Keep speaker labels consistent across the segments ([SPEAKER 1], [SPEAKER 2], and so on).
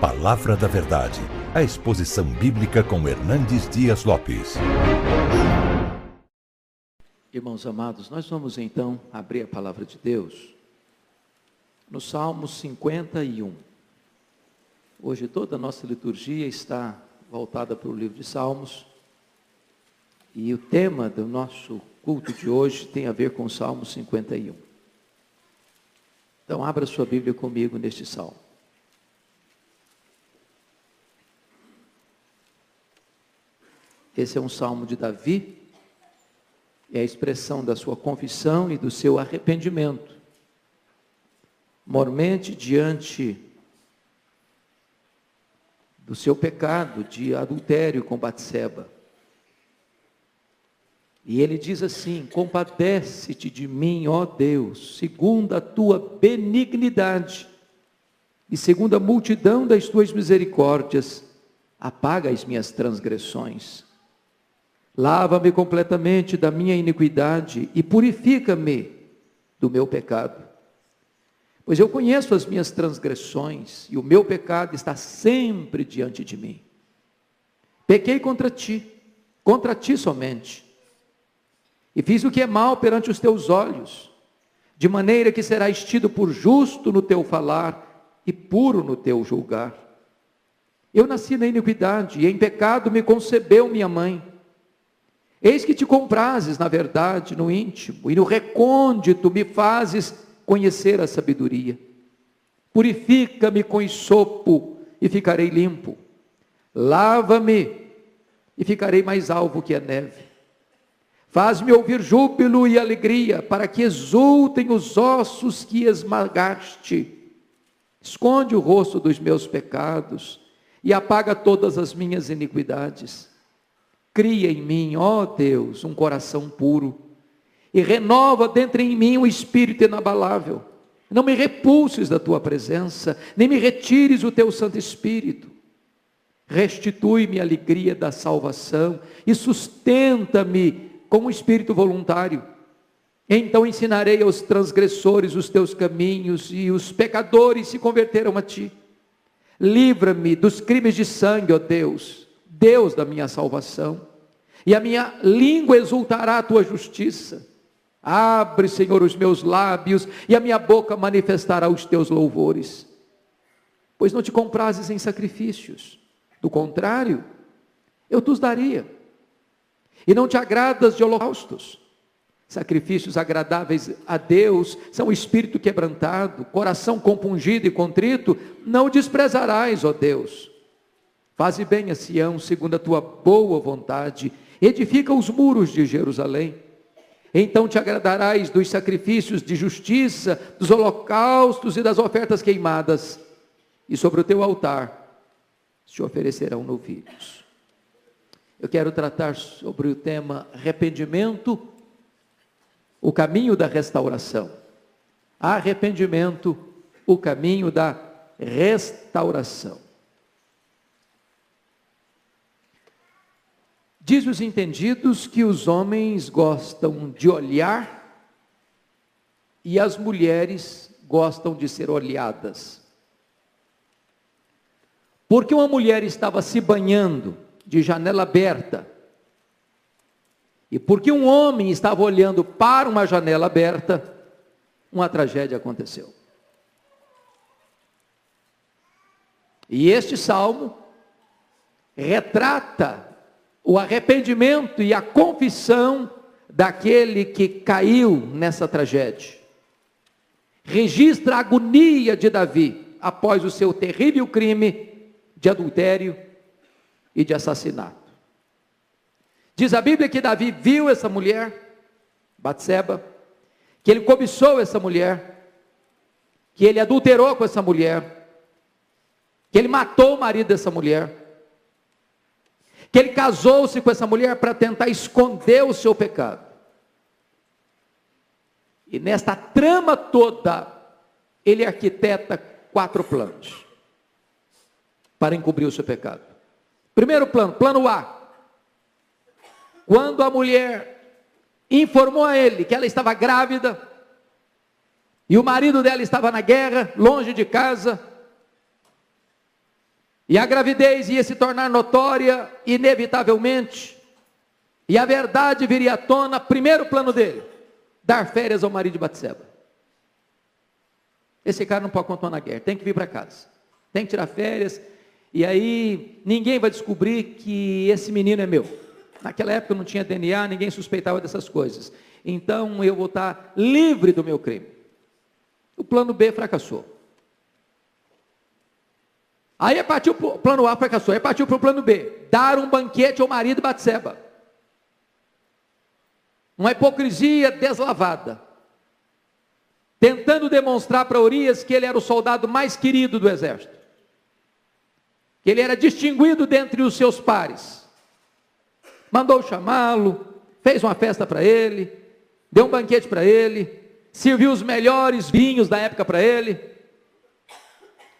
[SPEAKER 1] Palavra da Verdade, a exposição bíblica com Hernandes Dias Lopes.
[SPEAKER 2] Irmãos amados, nós vamos então abrir a palavra de Deus no Salmo 51. Hoje toda a nossa liturgia está voltada para o livro de Salmos e o tema do nosso culto de hoje tem a ver com o Salmo 51. Então, abra sua Bíblia comigo neste salmo. Esse é um salmo de Davi, é a expressão da sua confissão e do seu arrependimento. Mormente diante do seu pecado de adultério com Batseba. E ele diz assim: Compadece-te de mim, ó Deus, segundo a tua benignidade e segundo a multidão das tuas misericórdias, apaga as minhas transgressões. Lava-me completamente da minha iniquidade e purifica-me do meu pecado. Pois eu conheço as minhas transgressões e o meu pecado está sempre diante de mim. Pequei contra ti, contra ti somente e fiz o que é mal perante os teus olhos, de maneira que serás tido por justo no teu falar e puro no teu julgar. Eu nasci na iniquidade, e em pecado me concebeu minha mãe. Eis que te comprases, na verdade, no íntimo, e no recôndito me fazes conhecer a sabedoria. Purifica-me com isopo, e ficarei limpo. Lava-me, e ficarei mais alvo que a neve. Faz-me ouvir júbilo e alegria, para que exultem os ossos que esmagaste. Esconde o rosto dos meus pecados e apaga todas as minhas iniquidades. Cria em mim, ó Deus, um coração puro e renova dentro em mim um espírito inabalável. Não me repulses da tua presença, nem me retires o teu Santo Espírito. Restitui-me a alegria da salvação e sustenta-me com um espírito voluntário. Então ensinarei aos transgressores os teus caminhos e os pecadores se converterão a ti. Livra-me dos crimes de sangue, ó Deus, Deus da minha salvação, e a minha língua exultará a tua justiça. Abre, Senhor, os meus lábios, e a minha boca manifestará os teus louvores. Pois não te comprases em sacrifícios, do contrário, eu te os daria. E não te agradas de holocaustos. Sacrifícios agradáveis a Deus são espírito quebrantado, coração compungido e contrito, não desprezarás, ó Deus. Faze bem a Sião, segundo a tua boa vontade, edifica os muros de Jerusalém. Então te agradarás dos sacrifícios de justiça, dos holocaustos e das ofertas queimadas, e sobre o teu altar se oferecerão novilhos. Eu quero tratar sobre o tema arrependimento, o caminho da restauração. Arrependimento, o caminho da restauração. Diz os entendidos que os homens gostam de olhar e as mulheres gostam de ser olhadas. Porque uma mulher estava se banhando de janela aberta. E porque um homem estava olhando para uma janela aberta, uma tragédia aconteceu. E este salmo retrata o arrependimento e a confissão daquele que caiu nessa tragédia. Registra a agonia de Davi após o seu terrível crime de adultério e de assassinato. Diz a Bíblia que Davi viu essa mulher, Batseba, que ele cobiçou essa mulher, que ele adulterou com essa mulher, que ele matou o marido dessa mulher, que ele casou-se com essa mulher para tentar esconder o seu pecado. E nesta trama toda, ele arquiteta quatro planos para encobrir o seu pecado. Primeiro plano, plano A. Quando a mulher informou a ele que ela estava grávida, e o marido dela estava na guerra, longe de casa, E a gravidez ia se tornar notória, inevitavelmente. E a verdade viria à tona, primeiro plano dele, dar férias ao marido de Batseba. Esse cara não pode continuar na guerra, tem que vir para casa. Tem que tirar férias, e aí ninguém vai descobrir que esse menino é meu. Naquela época não tinha DNA, ninguém suspeitava dessas coisas. Então eu vou estar livre do meu crime. O plano B fracassou. Aí partiu para o plano A, fracassou. Aí partiu para o plano B: dar um banquete ao marido Batseba. Uma hipocrisia deslavada. Tentando demonstrar para Urias que ele era o soldado mais querido do exército. Que ele era distinguido dentre os seus pares. Mandou chamá-lo, fez uma festa para ele, deu um banquete para ele, serviu os melhores vinhos da época para ele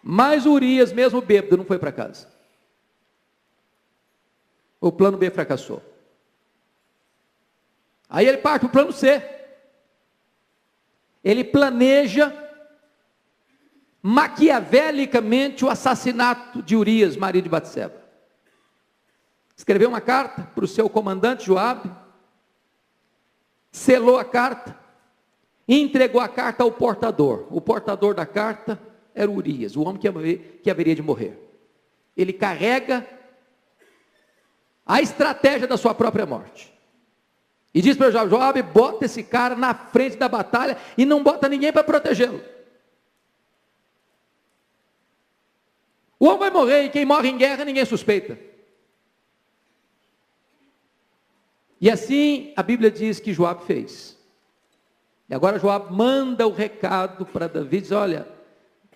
[SPEAKER 2] mas Urias, mesmo bêbado, não foi para casa. O plano B fracassou. Aí ele parte para o plano C. Ele planeja maquiavelicamente o assassinato de Urias, marido de Batseba. Escreveu uma carta para o seu comandante Joabe, selou a carta e entregou a carta ao portador. O portador da carta era Urias, o homem que, que haveria de morrer. Ele carrega a estratégia da sua própria morte. E diz para Joab: bota esse cara na frente da batalha e não bota ninguém para protegê-lo. O homem vai morrer e quem morre em guerra ninguém suspeita. E assim a Bíblia diz que Joab fez. E agora Joab manda o recado para Davi, diz: olha,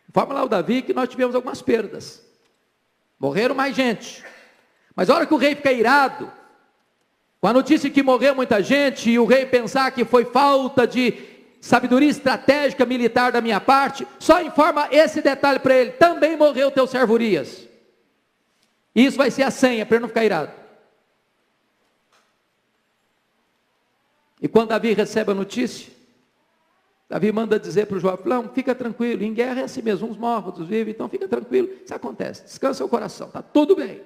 [SPEAKER 2] Informa lá o Davi que nós tivemos algumas perdas. Morreram mais gente. Mas a hora que o rei fica irado, com a notícia que morreu muita gente, e o rei pensar que foi falta de sabedoria estratégica militar da minha parte, só informa esse detalhe para ele: também morreu teu servo Urias. Isso vai ser a senha para ele não ficar irado. E quando Davi recebe a notícia, Davi manda dizer para o Joab, não, fica tranquilo, em guerra é assim mesmo, uns morrem, outros vivem, então fica tranquilo, isso acontece, descansa o coração, está tudo bem.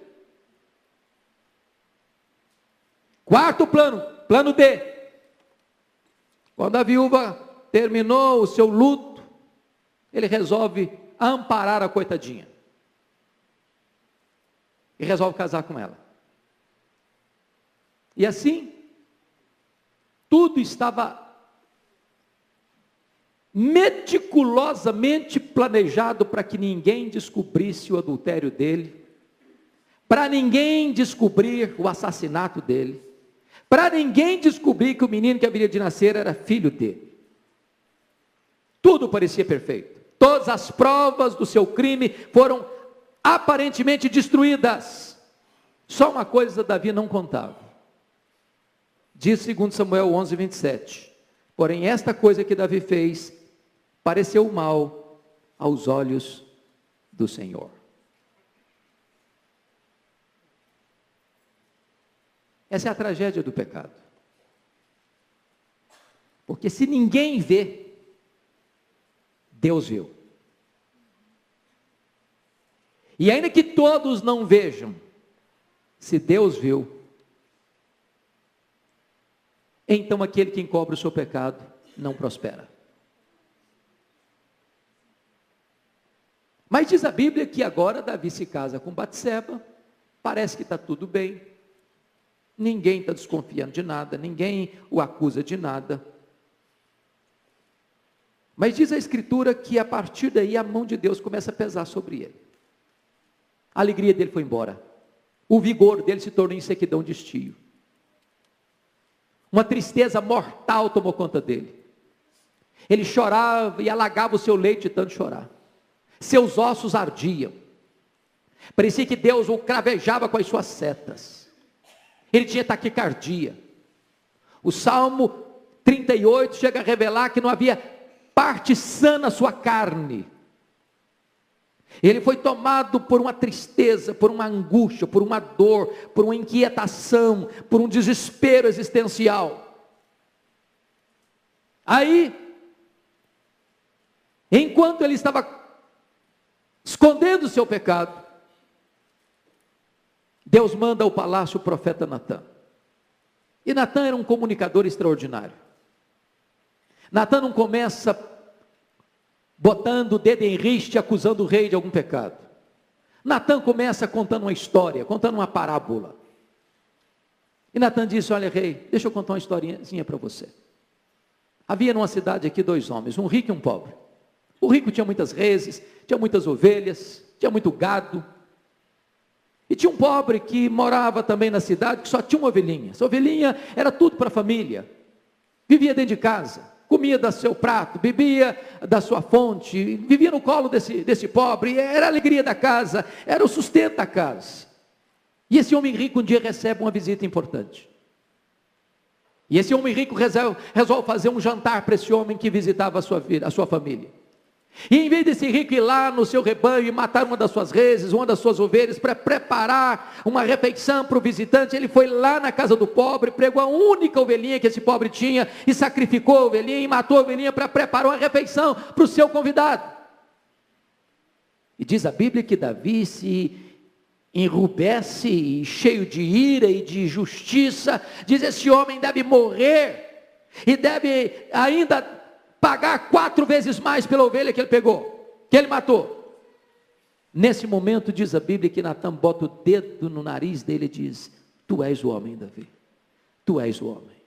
[SPEAKER 2] Quarto plano, plano D. Quando a viúva terminou o seu luto, ele resolve amparar a coitadinha. E resolve casar com ela. E assim, tudo estava meticulosamente planejado para que ninguém descobrisse o adultério dele, para ninguém descobrir o assassinato dele, para ninguém descobrir que o menino que haveria de nascer era filho dele. Tudo parecia perfeito. Todas as provas do seu crime foram aparentemente destruídas. Só uma coisa Davi não contava. Diz segundo Samuel 11, 27. Porém, esta coisa que Davi fez pareceu mal aos olhos do Senhor. Essa é a tragédia do pecado. Porque se ninguém vê, Deus viu. E ainda que todos não vejam, se Deus viu, então aquele que encobre o seu pecado não prospera. Mas diz a Bíblia que agora Davi se casa com Batseba, parece que está tudo bem, ninguém está desconfiando de nada, ninguém o acusa de nada. Mas diz a Escritura que a partir daí a mão de Deus começa a pesar sobre ele. A alegria dele foi embora. O vigor dele se tornou em sequidão de estio. Uma tristeza mortal tomou conta dele. Ele chorava e alagava o seu leite de tanto chorar seus ossos ardiam. Parecia que Deus o cravejava com as suas setas. Ele tinha taquicardia. O Salmo 38 chega a revelar que não havia parte sã na sua carne. Ele foi tomado por uma tristeza, por uma angústia, por uma dor, por uma inquietação, por um desespero existencial. Aí, enquanto ele estava escondendo o seu pecado, Deus manda ao palácio o profeta Natan. E Natan era um comunicador extraordinário. Natan não começa botando o dedo em riste, acusando o rei de algum pecado. Natan começa contando uma história, contando uma parábola. E Natan disse: Olha, rei, deixa eu contar uma historinha para você. Havia numa cidade aqui dois homens, um rico e um pobre. O rico tinha muitas reses, tinha muitas ovelhas, tinha muito gado. E tinha um pobre que morava também na cidade, que só tinha uma ovelhinha. Essa ovelhinha era tudo para a família. Vivia dentro de casa, comia do seu prato, bebia da sua fonte, vivia no colo desse, desse pobre, era a alegria da casa, era o sustento da casa. E esse homem rico um dia recebe uma visita importante. E esse homem rico resolve, resolve fazer um jantar para esse homem que visitava a sua, a sua família. E em vez desse rico ir lá no seu rebanho e matar uma das suas reses, uma das suas ovelhas, para preparar uma refeição para o visitante, ele foi lá na casa do pobre, pregou a única ovelhinha que esse pobre tinha e sacrificou a ovelhinha e matou a ovelhinha para preparar uma refeição para o seu convidado. E diz a Bíblia que Davi se enrubesce, cheio de ira e de justiça, diz: esse homem deve morrer e deve ainda pagar quatro vezes mais pela ovelha que ele pegou, que ele matou. Nesse momento, diz a Bíblia que Natan bota o dedo no nariz dele e diz: Tu és o homem, Davi, tu és o homem.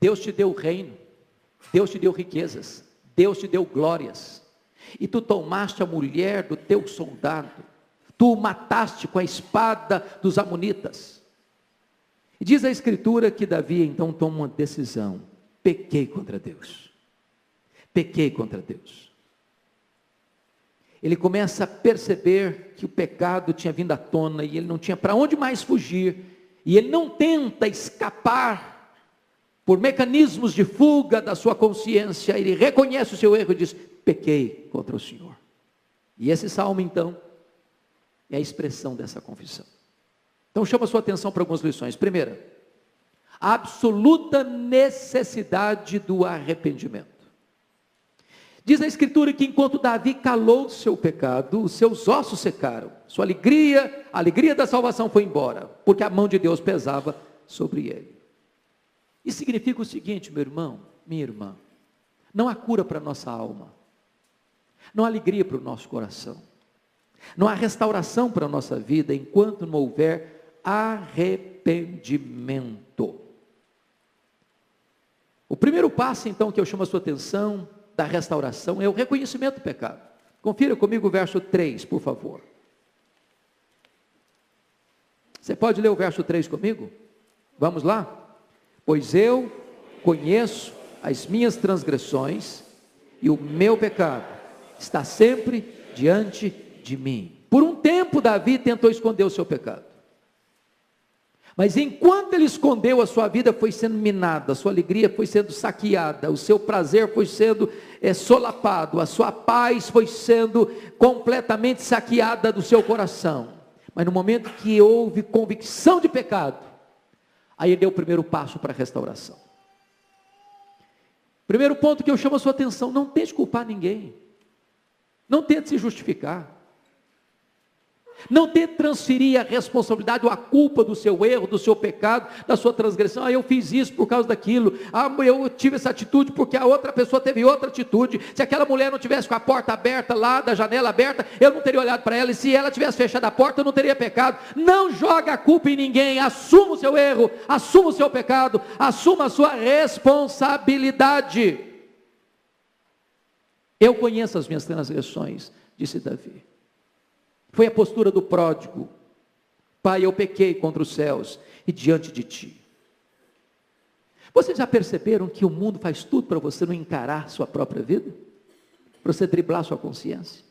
[SPEAKER 2] Deus te deu reino, Deus te deu riquezas, Deus te deu glórias, e tu tomaste a mulher do teu soldado, tu o mataste com a espada dos Amonitas. Diz a Escritura que Davi então toma uma decisão: pequei contra Deus, pequei contra Deus. Ele começa a perceber que o pecado tinha vindo à tona e ele não tinha para onde mais fugir, e ele não tenta escapar por mecanismos de fuga da sua consciência, ele reconhece o seu erro e diz: pequei contra o Senhor. E esse salmo, então, é a expressão dessa confissão. Então, chama a sua atenção para algumas lições. Primeira, a absoluta necessidade do arrependimento. Diz a Escritura que enquanto Davi calou seu pecado, os seus ossos secaram, sua alegria, a alegria da salvação foi embora, porque a mão de Deus pesava sobre ele. Isso significa o seguinte, meu irmão, minha irmã: não há cura para a nossa alma, não há alegria para o nosso coração, não há restauração para a nossa vida enquanto não houver arrependimento. O primeiro passo, então, que eu chamo a sua atenção da restauração é o reconhecimento do pecado. Confira comigo o verso 3, por favor. Você pode ler o verso 3 comigo? Vamos lá? Pois eu conheço as minhas transgressões e o meu pecado está sempre diante de mim. Por um tempo, Davi tentou esconder o seu pecado. Mas enquanto ele escondeu, a sua vida foi sendo minada, a sua alegria foi sendo saqueada, o seu prazer foi sendo é, solapado, a sua paz foi sendo completamente saqueada do seu coração. Mas no momento que houve convicção de pecado, Aí ele deu o primeiro passo para a restauração. Primeiro ponto que eu chamo a sua atenção: não tente culpar ninguém. Não tente se justificar. Não tente transferir a responsabilidade ou a culpa do seu erro, do seu pecado, da sua transgressão. Ah, eu fiz isso por causa daquilo. Ah, eu tive essa atitude porque a outra pessoa teve outra atitude. Se aquela mulher não tivesse com a porta aberta lá, da janela aberta, eu não teria olhado para ela. E se ela tivesse fechado a porta, eu não teria pecado. Não joga a culpa em ninguém. Assuma o seu erro, assuma o seu pecado, assuma a sua responsabilidade. Eu conheço as minhas transgressões, disse Davi. Foi a postura do pródigo. Pai, eu pequei contra os céus e diante de ti. Vocês já perceberam que o mundo faz tudo para você não encarar sua própria vida? Para você driblar sua consciência?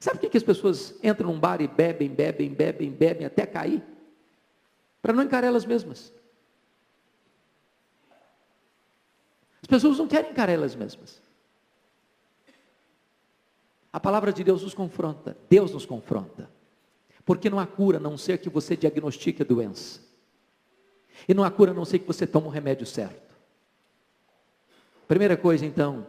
[SPEAKER 2] Sabe por que as pessoas entram num bar e bebem, bebem, bebem, bebem até cair? Para não encarar elas mesmas. As pessoas não querem encarar elas mesmas. A palavra de Deus nos confronta, Deus nos confronta. Porque não há cura a não ser que você diagnostique a doença. E não há cura a não ser que você tome o remédio certo. Primeira coisa então,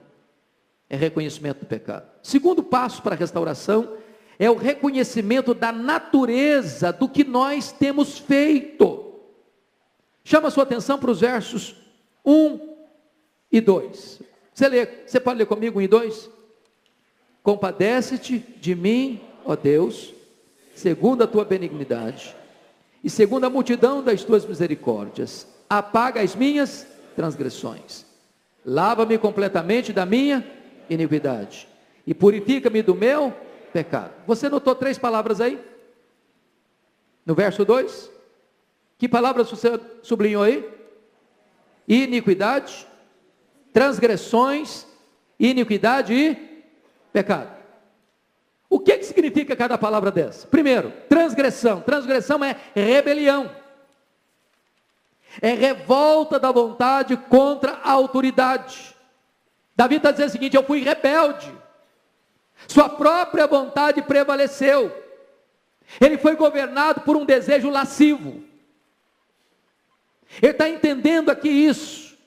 [SPEAKER 2] É reconhecimento do pecado. Segundo passo para a restauração é o reconhecimento da natureza do que nós temos feito. Chama a sua atenção para os versos 1 e 2. Você, lê, você pode ler comigo 1 e 2? Compadece-te de mim, ó Deus, segundo a tua benignidade, e segundo a multidão das tuas misericórdias, apaga as minhas transgressões. Lava-me completamente da minha iniquidade e purifica-me do meu pecado. Você notou três palavras aí? No verso 2? Que palavras você sublinhou aí? Iniquidade, transgressões, iniquidade e pecado. O que, que significa cada palavra dessa? Primeiro, transgressão. Transgressão é rebelião. É revolta da vontade contra a autoridade. Davi está dizendo o seguinte: eu fui rebelde. Sua própria vontade prevaleceu. Ele foi governado por um desejo lascivo. Ele está entendendo aqui isso.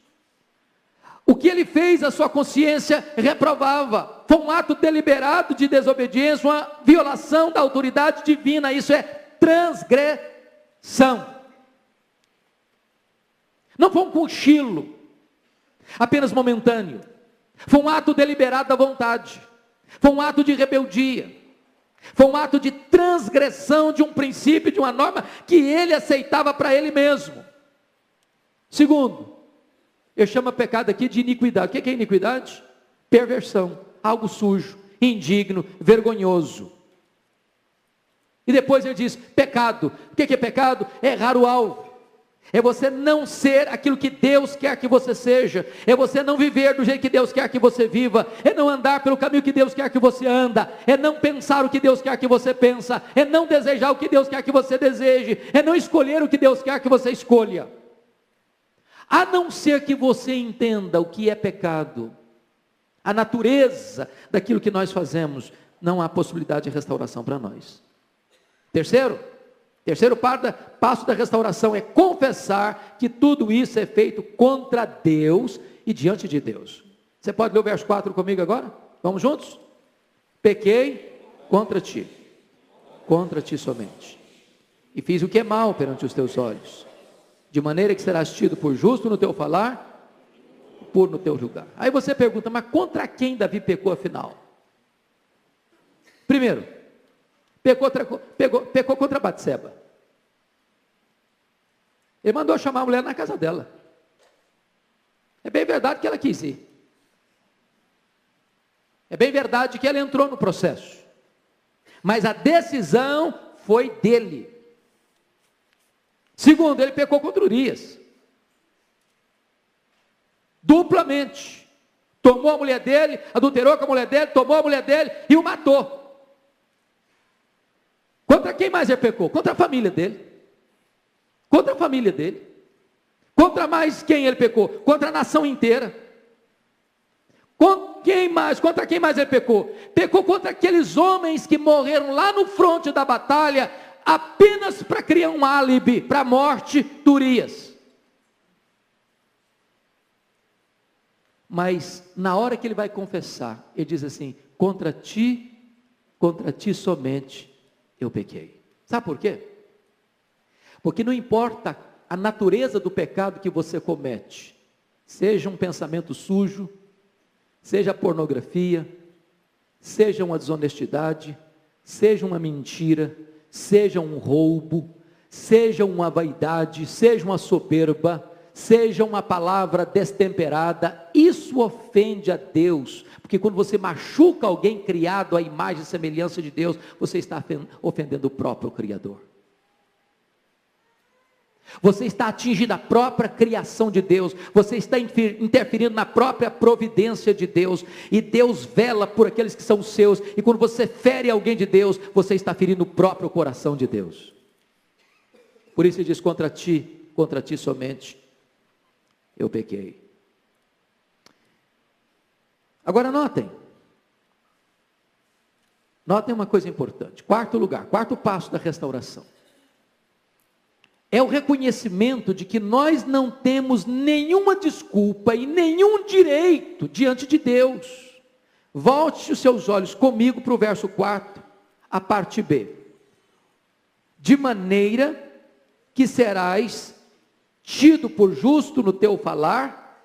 [SPEAKER 2] O que ele fez, a sua consciência reprovava. Foi um ato deliberado de desobediência, uma violação da autoridade divina. Isso é transgressão. Não foi um cochilo, apenas momentâneo. Foi um ato deliberado da vontade. Foi um ato de rebeldia. Foi um ato de transgressão de um princípio, de uma norma que ele aceitava para ele mesmo. Segundo, ele chama pecado aqui de iniquidade. O que é iniquidade? Perversão, algo sujo, indigno, vergonhoso. E depois ele diz: pecado. O que é pecado? É errar o alvo. É você não ser aquilo que Deus quer que você seja. É você não viver do jeito que Deus quer que você viva. É não andar pelo caminho que Deus quer que você anda. É não pensar o que Deus quer que você pensa. É não desejar o que Deus quer que você deseje. É não escolher o que Deus quer que você escolha. A não ser que você entenda o que é pecado, a natureza daquilo que nós fazemos, não há possibilidade de restauração para nós. Terceiro, Terceiro passo da restauração é confessar que tudo isso é feito contra Deus e diante de Deus. Você pode ler o verso 4 comigo agora? Vamos juntos? Pequei contra ti, contra ti somente. E fiz o que é mal perante os teus olhos, de maneira que serás tido por justo no teu falar, por no teu julgar. Aí você pergunta, mas contra quem Davi pecou afinal? Primeiro, pecou, pecou, pecou contra Batseba. Ele mandou chamar a mulher na casa dela. É bem verdade que ela quis ir. É bem verdade que ela entrou no processo. Mas a decisão foi dele. Segundo, ele pecou contra Urias. Duplamente. Tomou a mulher dele, adulterou com a mulher dele, tomou a mulher dele e o matou. Contra quem mais ele pecou? Contra a família dele. Contra a família dele. Contra mais quem ele pecou? Contra a nação inteira. Contra quem mais? Contra quem mais ele pecou? Pecou contra aqueles homens que morreram lá no fronte da batalha, apenas para criar um álibi para a morte de Urias. Mas na hora que ele vai confessar, ele diz assim: contra ti, contra ti somente eu pequei. Sabe por quê? Porque não importa a natureza do pecado que você comete, seja um pensamento sujo, seja pornografia, seja uma desonestidade, seja uma mentira, seja um roubo, seja uma vaidade, seja uma soberba, seja uma palavra destemperada, isso ofende a Deus, porque quando você machuca alguém criado à imagem e semelhança de Deus, você está ofendendo o próprio Criador. Você está atingindo a própria criação de Deus, você está interferindo na própria providência de Deus, e Deus vela por aqueles que são seus, e quando você fere alguém de Deus, você está ferindo o próprio coração de Deus. Por isso ele diz: contra ti, contra ti somente, eu pequei. Agora notem, notem uma coisa importante: quarto lugar, quarto passo da restauração é o reconhecimento de que nós não temos nenhuma desculpa e nenhum direito diante de Deus. Volte os seus olhos comigo para o verso 4, a parte B. De maneira que serás tido por justo no teu falar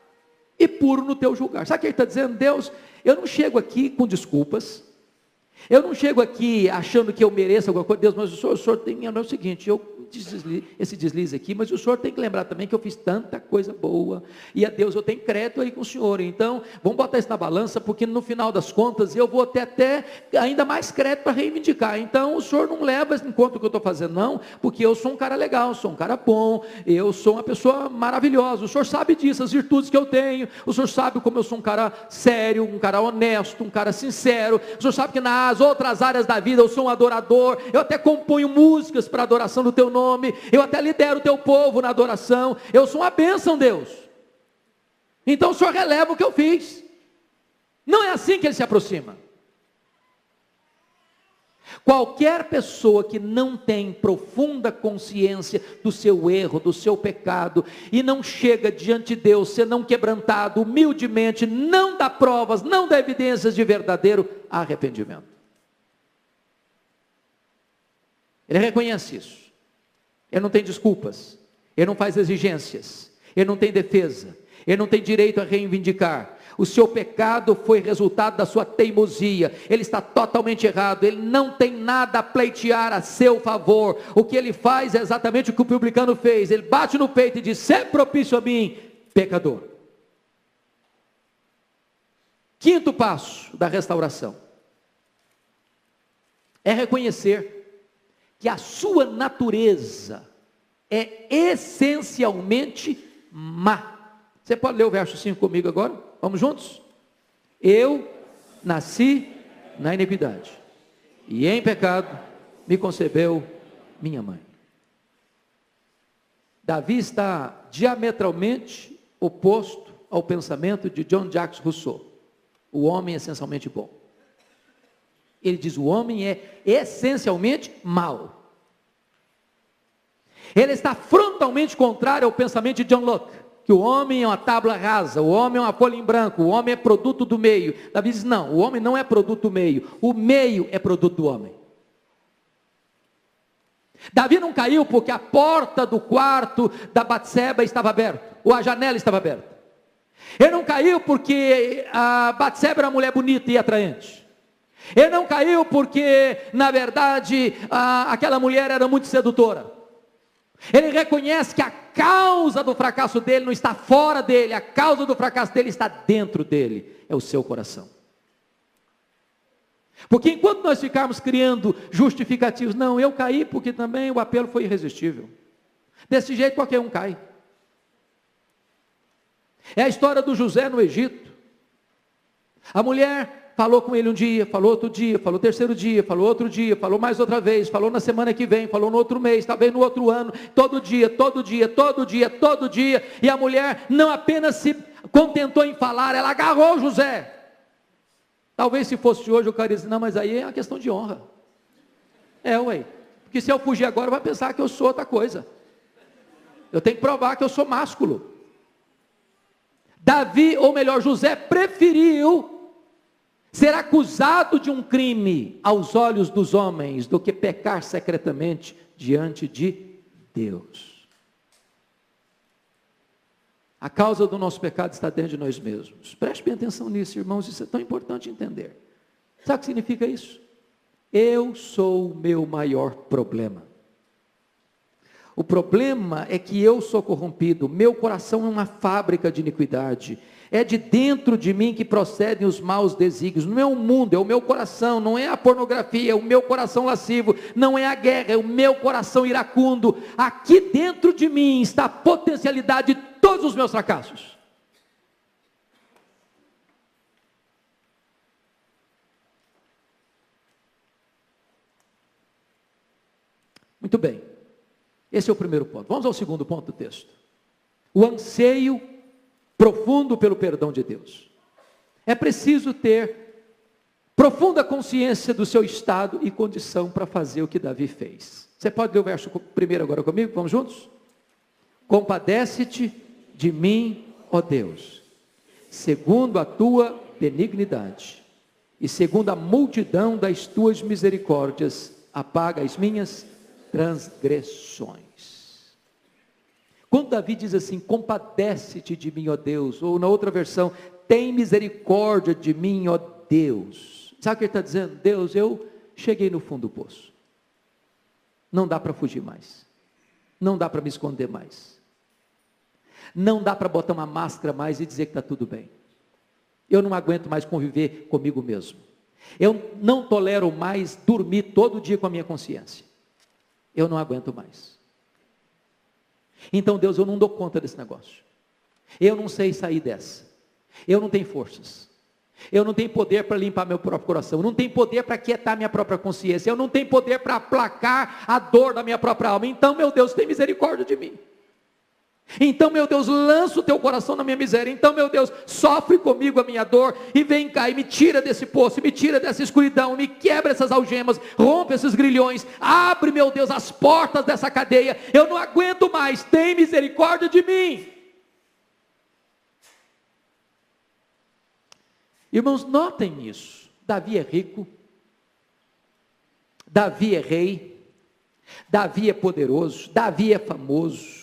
[SPEAKER 2] e puro no teu julgar. Sabe o que ele está dizendo? Deus, eu não chego aqui com desculpas, eu não chego aqui achando que eu mereço alguma coisa, Deus, mas o senhor, o senhor tem que lembrar o seguinte, eu deslize, esse deslize aqui, mas o senhor tem que lembrar também que eu fiz tanta coisa boa, e a Deus eu tenho crédito aí com o senhor, então vamos botar isso na balança, porque no final das contas eu vou ter até ainda mais crédito para reivindicar, então o senhor não leva em conta o que eu estou fazendo não, porque eu sou um cara legal, sou um cara bom, eu sou uma pessoa maravilhosa, o senhor sabe disso, as virtudes que eu tenho, o senhor sabe como eu sou um cara sério, um cara honesto, um cara sincero, o senhor sabe que nas outras áreas da vida eu sou um adorador, eu até componho músicas para adoração do teu nome, nome, eu até lidero o teu povo na adoração, eu sou uma bênção, Deus. Então o Senhor releva o que eu fiz. Não é assim que ele se aproxima. Qualquer pessoa que não tem profunda consciência do seu erro, do seu pecado, e não chega diante de Deus, senão quebrantado, humildemente, não dá provas, não dá evidências de verdadeiro arrependimento. Ele reconhece isso. Ele não tem desculpas, ele não faz exigências, ele não tem defesa, ele não tem direito a reivindicar. O seu pecado foi resultado da sua teimosia. Ele está totalmente errado. Ele não tem nada a pleitear a seu favor. O que ele faz é exatamente o que o publicano fez. Ele bate no peito e diz: "Se propício a mim, pecador". Quinto passo da restauração é reconhecer que a sua natureza é essencialmente má. Você pode ler o verso 5 comigo agora? Vamos juntos? Eu nasci na iniquidade, e em pecado me concebeu minha mãe. Davi está diametralmente oposto ao pensamento de John Jacques Rousseau. O homem é essencialmente bom. Ele diz: o homem é essencialmente mau. Ele está frontalmente contrário ao pensamento de John Locke, que o homem é uma tábua rasa, o homem é uma folha em branco, o homem é produto do meio. Davi diz: não, o homem não é produto do meio, o meio é produto do homem. Davi não caiu porque a porta do quarto da Batseba estava aberta, ou a janela estava aberta. Ele não caiu porque a Batseba era uma mulher bonita e atraente. Ele não caiu porque, na verdade, a, aquela mulher era muito sedutora. Ele reconhece que a causa do fracasso dele não está fora dele, a causa do fracasso dele está dentro dele, é o seu coração. Porque enquanto nós ficarmos criando justificativos, não, eu caí porque também o apelo foi irresistível. Desse jeito qualquer um cai. É a história do José no Egito. A mulher falou com ele um dia, falou outro dia, falou terceiro dia, falou outro dia, falou mais outra vez, falou na semana que vem, falou no outro mês, talvez no outro ano, todo dia, todo dia, todo dia, todo dia, e a mulher não apenas se contentou em falar, ela agarrou José. Talvez se fosse hoje o cara disse, não, mas aí é uma questão de honra. É, ué, porque se eu fugir agora, vai pensar que eu sou outra coisa. Eu tenho que provar que eu sou másculo. Davi, ou melhor, José preferiu ser acusado de um crime aos olhos dos homens do que pecar secretamente diante de Deus. A causa do nosso pecado está dentro de nós mesmos. Preste bem atenção nisso, irmãos, isso é tão importante entender. Sabe o que significa isso? Eu sou o meu maior problema. O problema é que eu sou corrompido, meu coração é uma fábrica de iniquidade. É de dentro de mim que procedem os maus desígnios. Não é o mundo, é o meu coração. Não é a pornografia, é o meu coração lascivo. Não é a guerra, é o meu coração iracundo. Aqui dentro de mim está a potencialidade de todos os meus fracassos. Muito bem. Esse é o primeiro ponto. Vamos ao segundo ponto do texto. O anseio profundo pelo perdão de Deus. É preciso ter profunda consciência do seu estado e condição para fazer o que Davi fez. Você pode ler o verso primeiro agora comigo? Vamos juntos? Compadece-te de mim, ó Deus, segundo a tua benignidade, e segundo a multidão das tuas misericórdias, apaga as minhas transgressões. Quando Davi diz assim: compadece-te de mim, ó Deus, ou na outra versão, tem misericórdia de mim, ó Deus. Sabe o que ele está dizendo? Deus, eu cheguei no fundo do poço. Não dá para fugir mais. Não dá para me esconder mais. Não dá para botar uma máscara mais e dizer que está tudo bem. Eu não aguento mais conviver comigo mesmo. Eu não tolero mais dormir todo dia com a minha consciência. Eu não aguento mais. Então, Deus, eu não dou conta desse negócio. Eu não sei sair dessa. Eu não tenho forças. Eu não tenho poder para limpar meu próprio coração. Eu não tenho poder para quietar minha própria consciência. Eu não tenho poder para aplacar a dor da minha própria alma. Então, meu Deus, tem misericórdia de mim. Então, meu Deus, lança o teu coração na minha miséria. Então, meu Deus, sofre comigo a minha dor e vem cá e me tira desse poço, me tira dessa escuridão, me quebra essas algemas, rompe esses grilhões, abre, meu Deus, as portas dessa cadeia. Eu não aguento mais, tem misericórdia de mim. Irmãos, notem isso. Davi é rico, Davi é rei, Davi é poderoso, Davi é famoso.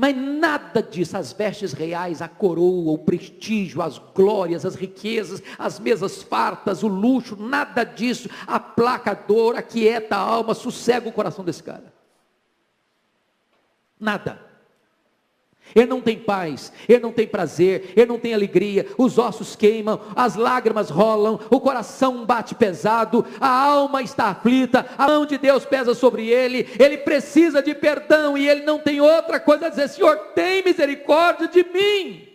[SPEAKER 2] Mas nada disso, as vestes reais, a coroa, o prestígio, as glórias, as riquezas, as mesas fartas, o luxo, nada disso aplaca a dor, aquieta a alma, sossega o coração desse cara. Nada. Ele não tem paz, ele não tem prazer, ele não tem alegria, os ossos queimam, as lágrimas rolam, o coração bate pesado, a alma está aflita, a mão de Deus pesa sobre ele, ele precisa de perdão e ele não tem outra coisa a dizer: Senhor, tem misericórdia de mim.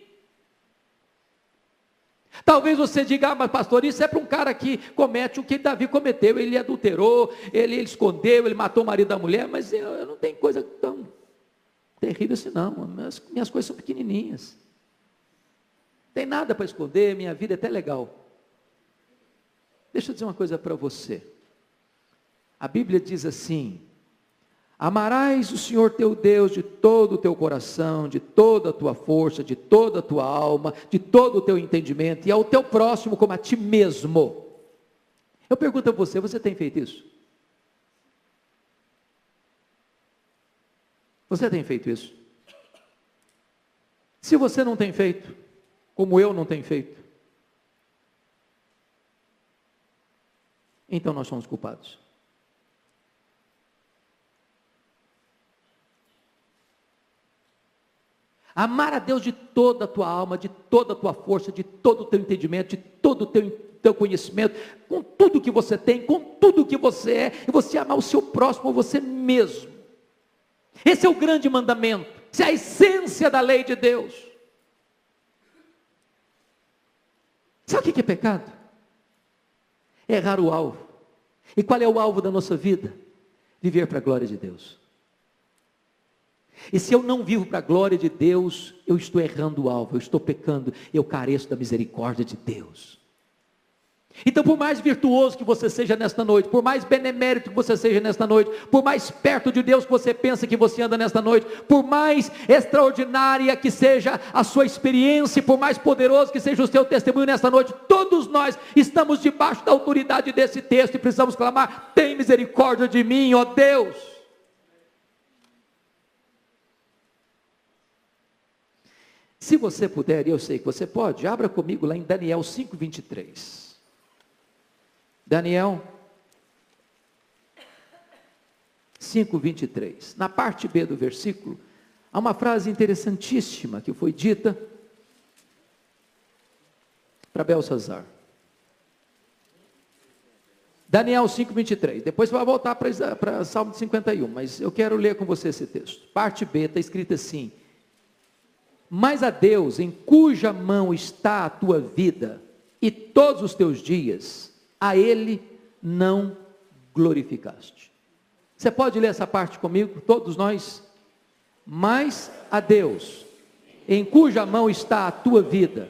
[SPEAKER 2] Talvez você diga, ah, mas pastor, isso é para um cara que comete o que Davi cometeu, ele adulterou, ele, ele escondeu, ele matou o marido da mulher, mas eu, eu não tenho coisa tão terrível assim, não. Minhas, minhas coisas são pequenininhas. Tem nada para esconder, minha vida é até legal. Deixa eu dizer uma coisa para você. A Bíblia diz assim: Amarás o Senhor teu Deus de todo o teu coração, de toda a tua força, de toda a tua alma, de todo o teu entendimento, e ao teu próximo como a ti mesmo. Eu pergunto a você: você tem feito isso? Você tem feito isso? Se você não tem feito, como eu não tenho feito, então nós somos culpados. Amar a Deus de toda a tua alma, de toda a tua força, de todo o teu entendimento, de todo o teu, teu conhecimento, com tudo que você tem, com tudo que você é, e você amar o seu próximo, você mesmo. Esse é o grande mandamento, essa é a essência da lei de Deus. Sabe o que é pecado? É errar o alvo. E qual é o alvo da nossa vida? Viver para a glória de Deus. E se eu não vivo para a glória de Deus, eu estou errando o alvo, eu estou pecando, eu careço da misericórdia de Deus. Então, por mais virtuoso que você seja nesta noite, por mais benemérito que você seja nesta noite, por mais perto de Deus que você pensa que você anda nesta noite, por mais extraordinária que seja a sua experiência, por mais poderoso que seja o seu testemunho nesta noite, todos nós estamos debaixo da autoridade desse texto e precisamos clamar: tem misericórdia de mim, ó Deus. Se você puder, e eu sei que você pode, abra comigo lá em Daniel 5:23. Daniel 5:23. Na parte B do versículo, há uma frase interessantíssima que foi dita para Belsazar. Daniel 5:23. Depois vai voltar para, Salmo 51, mas eu quero ler com você esse texto. Parte B está escrito assim: Mas a Deus, em cuja mão está a tua vida e todos os teus dias, a Ele não glorificaste. Você pode ler essa parte comigo, todos nós? Mas a Deus, em cuja mão está a tua vida,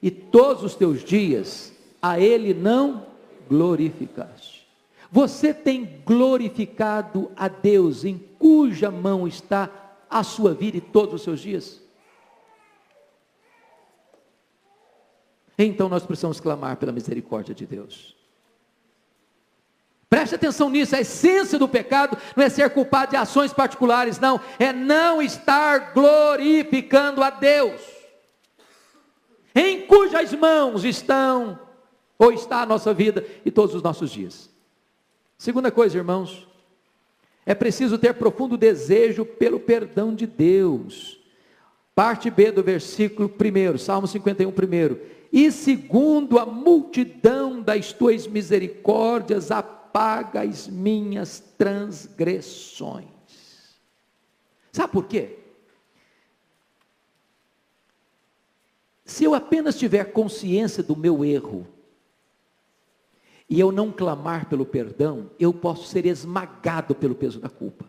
[SPEAKER 2] e todos os teus dias, a Ele não glorificaste. Você tem glorificado a Deus, em cuja mão está a sua vida e todos os seus dias? Então nós precisamos clamar pela misericórdia de Deus. Preste atenção nisso, a essência do pecado não é ser culpado de ações particulares, não, é não estar glorificando a Deus, em cujas mãos estão, ou está a nossa vida e todos os nossos dias. Segunda coisa, irmãos, é preciso ter profundo desejo pelo perdão de Deus. Parte B do versículo 1, Salmo 51, 1. E segundo a multidão das tuas misericórdias, apaga as minhas transgressões. Sabe por quê? Se eu apenas tiver consciência do meu erro, e eu não clamar pelo perdão, eu posso ser esmagado pelo peso da culpa.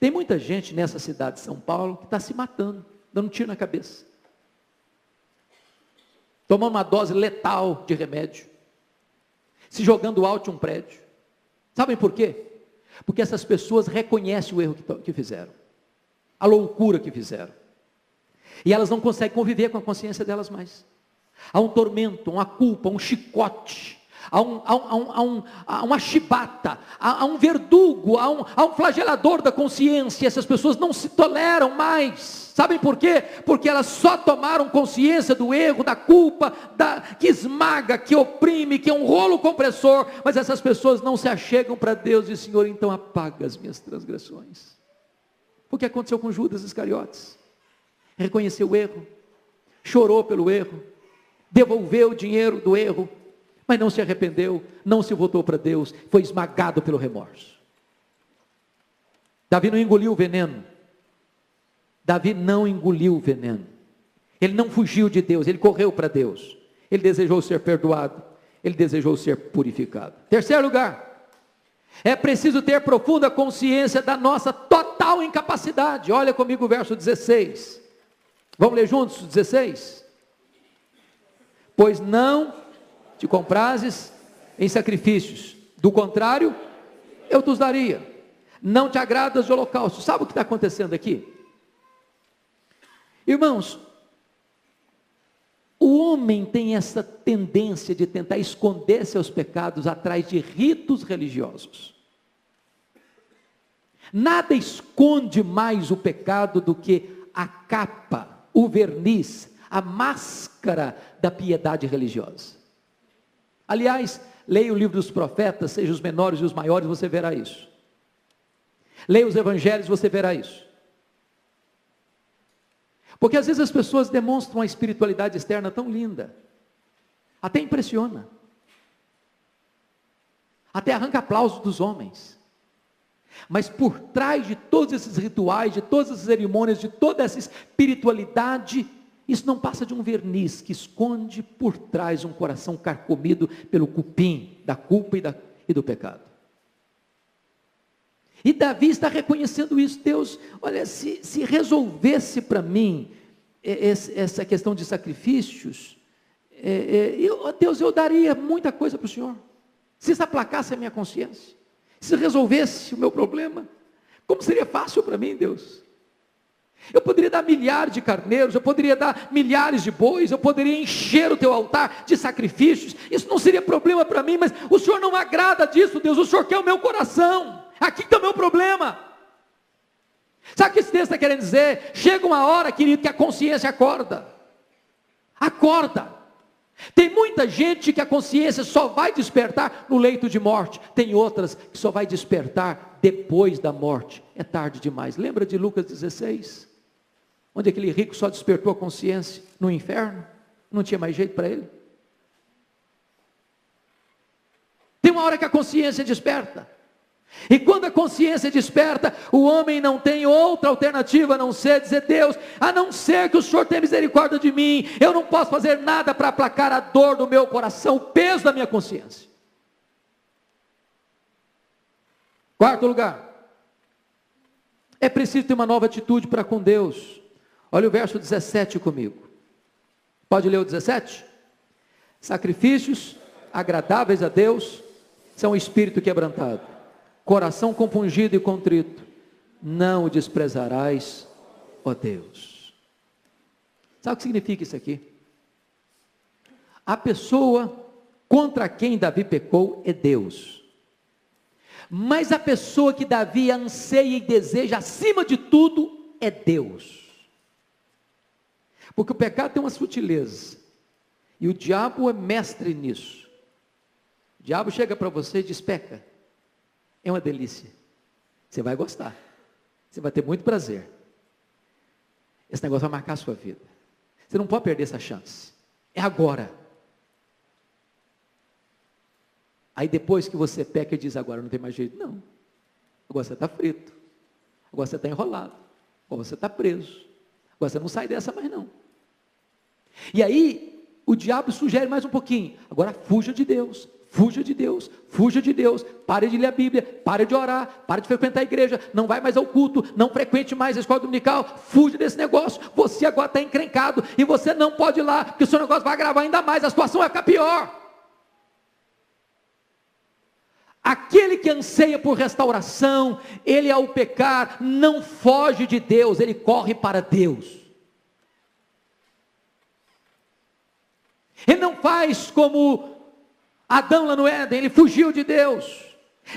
[SPEAKER 2] Tem muita gente nessa cidade de São Paulo que está se matando, dando um tiro na cabeça, tomando uma dose letal de remédio, se jogando alto de um prédio. Sabem por quê? Porque essas pessoas reconhecem o erro que fizeram, a loucura que fizeram, e elas não conseguem conviver com a consciência delas mais. Há um tormento, uma culpa, um chicote, há, um, há, um, há, um, há uma chibata, há um verdugo, há um, há um flagelador da consciência. Essas pessoas não se toleram mais. Sabem por quê? Porque elas só tomaram consciência do erro, da culpa, da, que esmaga, que oprime, que é um rolo compressor. Mas essas pessoas não se achegam para Deus e Senhor, então apaga as minhas transgressões. O que aconteceu com Judas Iscariotes? Reconheceu o erro, chorou pelo erro, devolveu o dinheiro do erro, mas não se arrependeu, não se voltou para Deus, foi esmagado pelo remorso. Davi não engoliu o veneno. Davi não engoliu o veneno. Ele não fugiu de Deus, ele correu para Deus. Ele desejou ser perdoado, ele desejou ser purificado. Terceiro lugar, é preciso ter profunda consciência da nossa total incapacidade. Olha comigo o verso 16. Vamos ler juntos 16? pois não te comprases em sacrifícios, do contrário, eu te os daria. Não te agradas de holocausto. Sabe o que está acontecendo aqui? Irmãos, o homem tem essa tendência de tentar esconder seus pecados atrás de ritos religiosos. Nada esconde mais o pecado do que a capa, o verniz, a máscara da piedade religiosa. Aliás, leia o livro dos profetas, seja os menores e os maiores, você verá isso. Leia os evangelhos, você verá isso. Porque às vezes as pessoas demonstram uma espiritualidade externa tão linda, até impressiona, até arranca aplausos dos homens. Mas por trás de todos esses rituais, de todas essas cerimônias, de toda essa espiritualidade, isso não passa de um verniz que esconde por trás um coração carcomido pelo cupim da culpa e, da, e do pecado. E Davi está reconhecendo isso. Deus, olha, se, se resolvesse para mim essa questão de sacrifícios, é, é, eu, Deus, eu daria muita coisa para o Senhor. Se isso aplacasse a minha consciência, se resolvesse o meu problema, como seria fácil para mim, Deus? Eu poderia dar milhares de carneiros, eu poderia dar milhares de bois, eu poderia encher o teu altar de sacrifícios. Isso não seria problema para mim, mas o Senhor não agrada disso, Deus. O Senhor quer o meu coração. Aqui está o meu problema. Sabe o que esse texto está querendo dizer? Chega uma hora, querido, que a consciência acorda. Acorda. Tem muita gente que a consciência só vai despertar no leito de morte. Tem outras que só vai despertar depois da morte. É tarde demais. Lembra de Lucas 16? Onde aquele rico só despertou a consciência no inferno, não tinha mais jeito para ele. Tem uma hora que a consciência desperta. E quando a consciência desperta, o homem não tem outra alternativa a não ser dizer: Deus, a não ser que o Senhor tenha misericórdia de mim, eu não posso fazer nada para aplacar a dor do meu coração, o peso da minha consciência. Quarto lugar, é preciso ter uma nova atitude para com Deus. Olha o verso 17 comigo. Pode ler o 17? Sacrifícios agradáveis a Deus são espírito quebrantado, coração compungido e contrito, não o desprezarás, ó Deus. Sabe o que significa isso aqui? A pessoa contra quem Davi pecou é Deus. Mas a pessoa que Davi anseia e deseja acima de tudo é Deus. Porque o pecado tem uma sutileza. E o diabo é mestre nisso. O diabo chega para você e diz: peca. É uma delícia. Você vai gostar. Você vai ter muito prazer. Esse negócio vai marcar a sua vida. Você não pode perder essa chance. É agora. Aí depois que você peca e diz agora não tem mais jeito, não. Agora você está frito. Agora você está enrolado. Agora você está preso. Agora você não sai dessa mais não. E aí, o diabo sugere mais um pouquinho. Agora fuja de Deus. Fuja de Deus, fuja de Deus, pare de ler a Bíblia, pare de orar, pare de frequentar a igreja, não vai mais ao culto, não frequente mais a escola dominical, fuja desse negócio. Você agora está encrencado e você não pode ir lá, porque o seu negócio vai agravar ainda mais, a situação vai ficar pior. Aquele que anseia por restauração, ele ao pecar não foge de Deus, ele corre para Deus. Ele não faz como Adão lá no Éden, ele fugiu de Deus.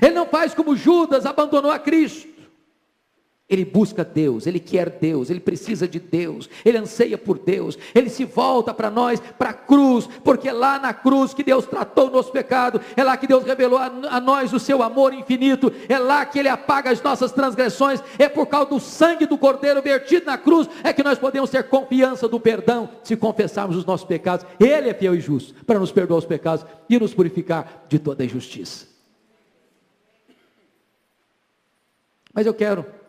[SPEAKER 2] Ele não faz como Judas, abandonou a Cristo. Ele busca Deus, ele quer Deus, ele precisa de Deus, ele anseia por Deus, ele se volta para nós, para a cruz, porque é lá na cruz que Deus tratou o nosso pecado, é lá que Deus revelou a, a, nós o seu amor infinito, é lá que ele apaga as nossas transgressões, é por causa do sangue do Cordeiro vertido na cruz, é que nós podemos ter confiança do perdão, se confessarmos os nossos pecados. Ele é fiel e justo para nos perdoar os pecados e nos purificar de toda injustiça. Mas eu quero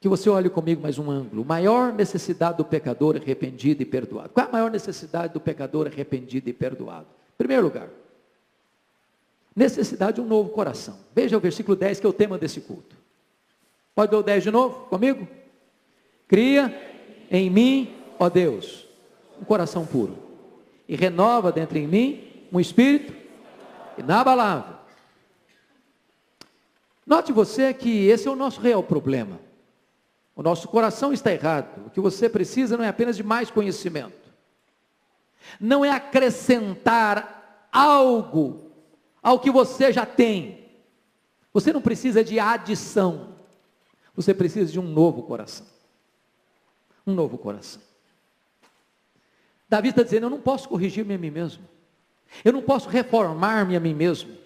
[SPEAKER 2] que você olhe comigo mais um ângulo. Maior necessidade do pecador arrependido e perdoado. Qual a maior necessidade do pecador arrependido e perdoado? Em primeiro lugar, necessidade de um novo coração. Veja o versículo 10, que é o tema desse culto. Pode ver o 10 de novo comigo? Cria em mim, ó Deus, um coração puro. E renova dentro em mim um espírito inabalável. Note você que esse é o nosso real problema. O nosso coração está errado. O que você precisa não é apenas de mais conhecimento, não é acrescentar algo ao que você já tem. Você não precisa de adição, você precisa de um novo coração. Um novo coração. Davi está dizendo: Eu não posso corrigir-me a mim mesmo, eu não posso reformar-me a mim mesmo,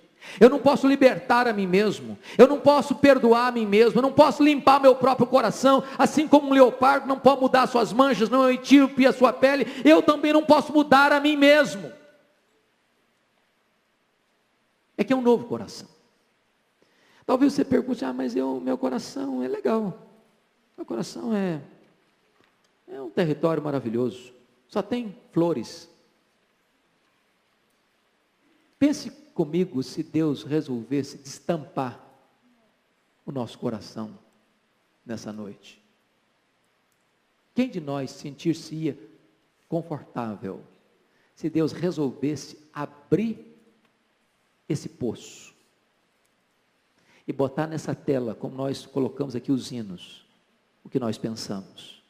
[SPEAKER 2] eu não posso libertar a mim mesmo, eu não posso perdoar a mim mesmo, eu não posso limpar meu próprio coração, assim como um leopardo não pode mudar suas manchas, não é etíope a sua pele, eu também não posso mudar a mim mesmo. É que é um novo coração. Talvez você pergunte, ah, mas eu, meu coração é legal, meu coração é, é um território maravilhoso, só tem flores. Pense comigo se Deus resolvesse destampar o nosso coração nessa noite? Quem de nós sentir-se-ia confortável se Deus resolvesse abrir esse poço e botar nessa tela, como nós colocamos aqui os hinos, o que nós pensamos?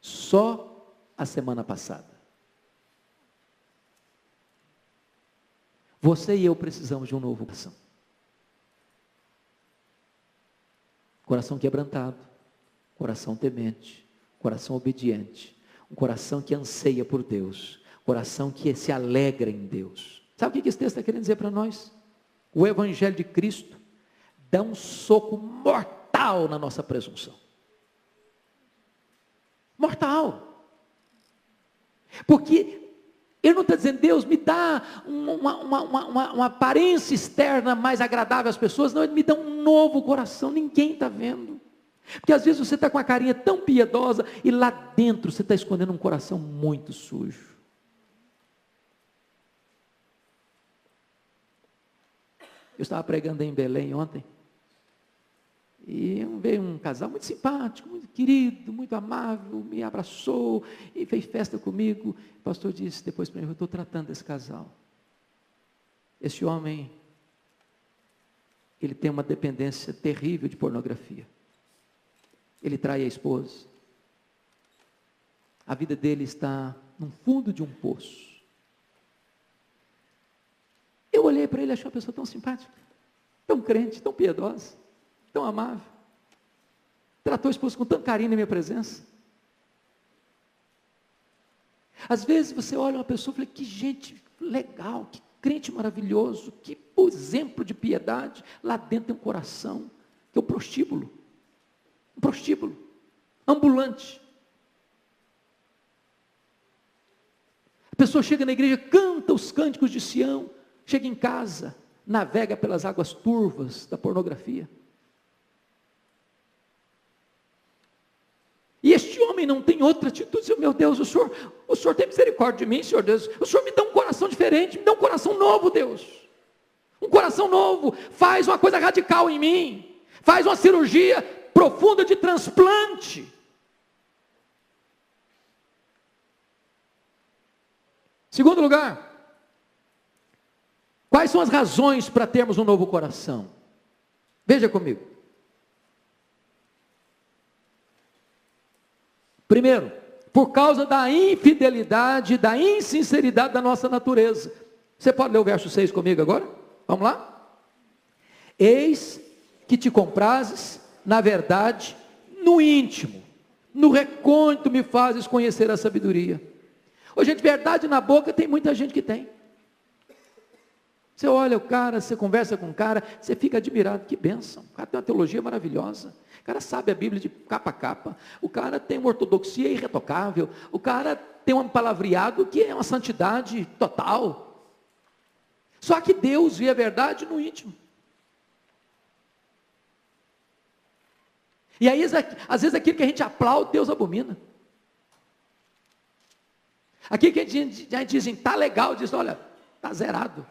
[SPEAKER 2] Só a semana passada. Você e eu precisamos de um novo coração. Coração quebrantado, coração temente, coração obediente, um coração que anseia por Deus, coração que se alegra em Deus. Sabe o que esse texto está querendo dizer para nós? O Evangelho de Cristo dá um soco mortal na nossa presunção. Mortal. Porque ele não está dizendo, Deus, me dá uma, uma, uma, uma, aparência externa mais agradável às pessoas. Não, Ele me dá um novo coração. Ninguém está vendo. Porque às vezes você está com a carinha tão piedosa e lá dentro você está escondendo um coração muito sujo. Eu estava pregando em Belém ontem. E veio um casal muito simpático, muito querido, muito amável, me abraçou e fez festa comigo. O pastor disse depois para mim: Eu estou tratando desse casal. Esse homem, ele tem uma dependência terrível de pornografia. Ele trai a esposa. a vida dele está no fundo de um poço. Eu olhei para ele e achei uma pessoa tão simpática, tão crente, tão piedosa, tão amável. Tratou a esposa com tanto carinho na minha presença. Às vezes você olha uma pessoa e fala, que gente legal, que crente maravilhoso, que exemplo de piedade. Lá dentro tem um coração, que é o prostíbulo. Um prostíbulo, ambulante. A pessoa chega na igreja, canta os cânticos de Sião, chega em casa, navega pelas águas turvas da pornografia. E este homem não tem outra atitude, meu Deus, o Senhor, o Senhor tem misericórdia de mim, Senhor Deus, o Senhor me dá um coração diferente, me dá um coração novo, Deus. Um coração novo, faz uma coisa radical em mim, faz uma cirurgia profunda de transplante. Segundo lugar, quais são as razões para termos um novo coração? Veja comigo. Primeiro, por causa da infidelidade, da insinceridade da nossa natureza. Você pode ler o verso 6 comigo agora? Vamos lá? Eis que te comprases, na verdade, no íntimo, no recôndito me fazes conhecer a sabedoria. Ô, gente, verdade na boca tem muita gente que tem. Você olha o cara, você conversa com o cara, você fica admirado, que bênção. O cara tem uma teologia maravilhosa. O cara sabe a Bíblia de capa a capa. O cara tem uma ortodoxia irretocável. O cara tem um palavreado que é uma santidade total. Só que Deus vê a verdade no íntimo. E aí, às vezes, aquilo que a gente aplaude, Deus abomina. Aquilo que a gente, a gente diz, está legal, diz, olha, está zerado.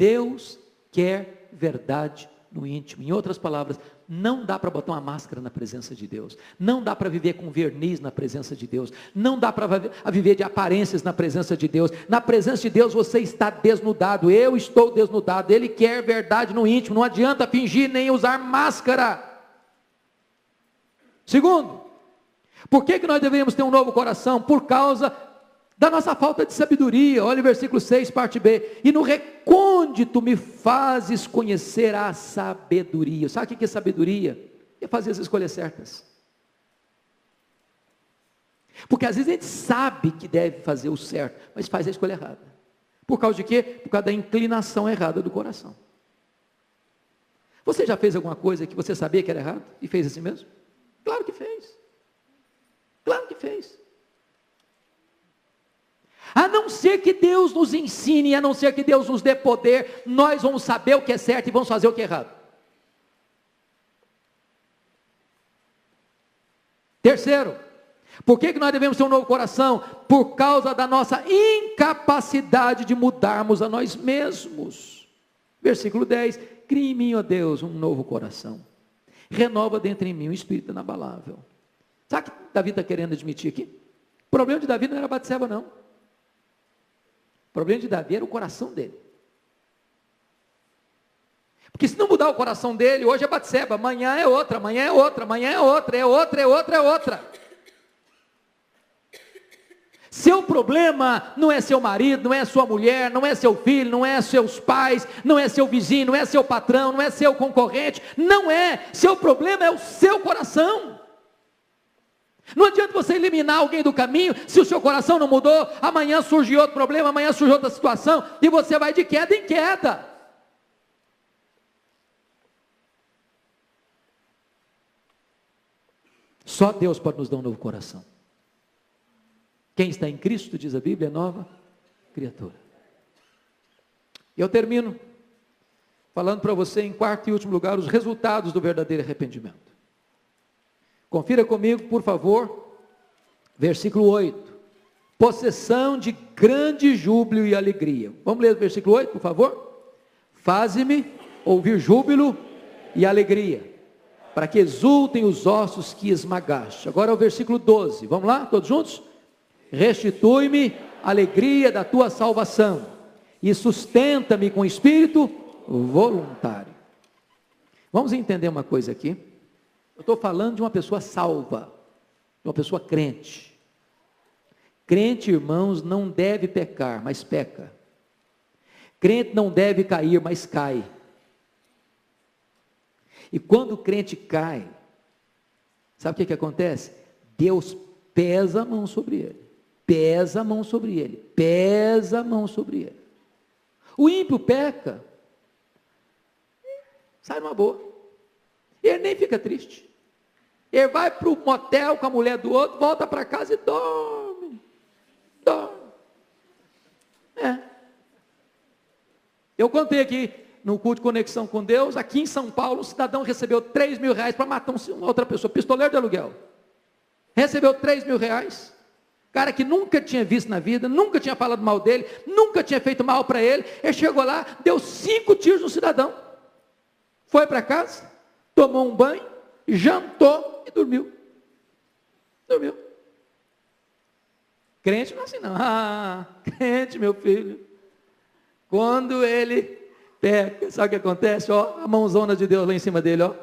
[SPEAKER 2] Deus quer verdade no íntimo. Em outras palavras, não dá para botar uma máscara na presença de Deus. Não dá para viver com verniz na presença de Deus. Não dá para viver de aparências na presença de Deus. Na presença de Deus você está desnudado. Eu estou desnudado. Ele quer verdade no íntimo. Não adianta fingir nem usar máscara. Segundo, por que, que nós devemos ter um novo coração? Por causa da nossa falta de sabedoria. Olha o versículo 6, parte B. E no recôndito me fazes conhecer a sabedoria. Sabe o que é sabedoria? É fazer as escolhas certas. Porque às vezes a gente sabe que deve fazer o certo, mas faz a escolha errada. Por causa de quê? Por causa da inclinação errada do coração. Você já fez alguma coisa que você sabia que era errado e fez assim mesmo? Claro que fez. Claro que fez. A não ser que Deus nos ensine, a não ser que Deus nos dê poder, nós vamos saber o que é certo e vamos fazer o que é errado. Terceiro, por que, que nós devemos ter um novo coração? Por causa da nossa incapacidade de mudarmos a nós mesmos. Versículo 10: Crie em mim, ó Deus, um novo coração. Renova dentro em mim um espírito inabalável. Sabe o que Davi está querendo admitir aqui? O problema de Davi não era Batseba, não. O problema de Davi era o coração dele. Porque se não mudar o coração dele, hoje é Batseba, amanhã é outra, amanhã é outra, amanhã é outra, é outra, é outra, é outra. Seu problema não é seu marido, não é sua mulher, não é seu filho, não é seus pais, não é seu vizinho, não é seu patrão, não é seu concorrente, não é. Seu problema é o seu coração. Não adianta você eliminar alguém do caminho, se o seu coração não mudou, amanhã surge outro problema, amanhã surge outra situação, e você vai de queda em queda. Só Deus pode nos dar um novo coração. Quem está em Cristo, diz a Bíblia, é nova criatura. Eu termino falando para você, em quarto e último lugar, os resultados do verdadeiro arrependimento. Confira comigo, por favor, versículo 8. Possessão de grande júbilo e alegria. Vamos ler o versículo 8, por favor? Faze-me ouvir júbilo e alegria, para que exultem os ossos que esmagaste. Agora é o versículo 12. Vamos lá, todos juntos? Restitui-me a alegria da tua salvação e sustenta-me com espírito voluntário. Vamos entender uma coisa aqui. Eu estou falando de uma pessoa salva. uma pessoa crente. Crente, irmãos, não deve pecar, mas peca. Crente não deve cair, mas cai. E quando o crente cai, sabe o que, que acontece? Deus pesa a mão sobre ele, pesa a mão sobre ele, pesa a mão sobre ele. O ímpio peca, sai numa boa. Ele nem fica triste. Ele vai para o motel com a mulher do outro, volta para casa e dorme. Dorme. É. Eu contei aqui no culto de conexão com Deus, aqui em São Paulo, um cidadão recebeu 3 mil reais para matar uma outra pessoa, pistoleiro de aluguel. Recebeu 3 mil reais. Cara que nunca tinha visto na vida, nunca tinha falado mal dele, nunca tinha feito mal para ele. Ele chegou lá, deu cinco tiros no cidadão. Foi para casa, tomou um banho, jantou dormiu. Dormiu. Crente não é assim não. Ah, crente, meu filho. Quando ele pega, sabe o que acontece? Ó, a mãozona de Deus lá em cima dele, ó.